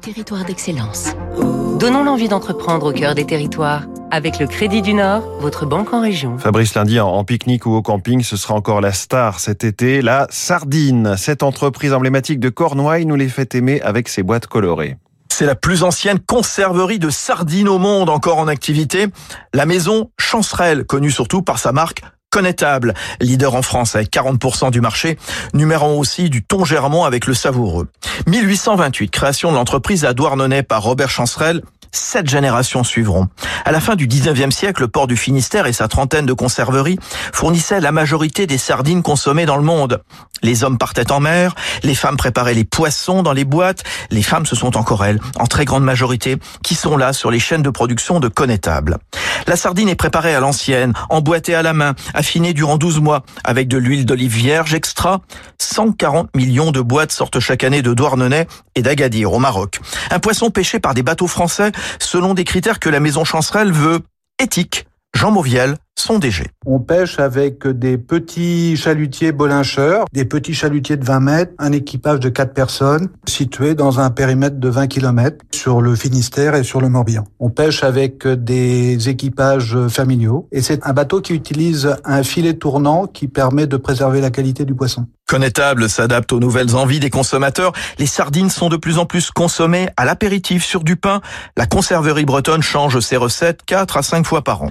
territoire d'excellence. Donnons l'envie d'entreprendre au cœur des territoires. Avec le Crédit du Nord, votre banque en région. Fabrice Lundi, en pique-nique ou au camping, ce sera encore la star cet été, la Sardine. Cette entreprise emblématique de Cornouailles nous les fait aimer avec ses boîtes colorées. C'est la plus ancienne conserverie de sardines au monde encore en activité. La maison Chancerelle, connue surtout par sa marque Connétable, leader en France avec 40% du marché, numéro aussi du thon germont avec le savoureux. 1828, création de l'entreprise à Douarnenez par Robert Chancerelle, sept générations suivront. À la fin du 19e siècle, le port du Finistère et sa trentaine de conserveries fournissaient la majorité des sardines consommées dans le monde. Les hommes partaient en mer, les femmes préparaient les poissons dans les boîtes, les femmes ce sont encore elles, en très grande majorité, qui sont là sur les chaînes de production de connétables. La sardine est préparée à l'ancienne, emboîtée à la main, affinée durant 12 mois, avec de l'huile d'olive vierge extra. 140 millions de boîtes sortent chaque année de Douarnenez et d'Agadir au Maroc. Un poisson pêché par des bateaux français selon des critères que la maison Chancerelle veut éthique. Jean Mauviel, son DG. On pêche avec des petits chalutiers bolincheurs, des petits chalutiers de 20 mètres, un équipage de 4 personnes situé dans un périmètre de 20 km sur le Finistère et sur le Morbihan. On pêche avec des équipages familiaux et c'est un bateau qui utilise un filet tournant qui permet de préserver la qualité du poisson. Connétable s'adapte aux nouvelles envies des consommateurs. Les sardines sont de plus en plus consommées à l'apéritif sur du pain. La conserverie bretonne change ses recettes 4 à 5 fois par an.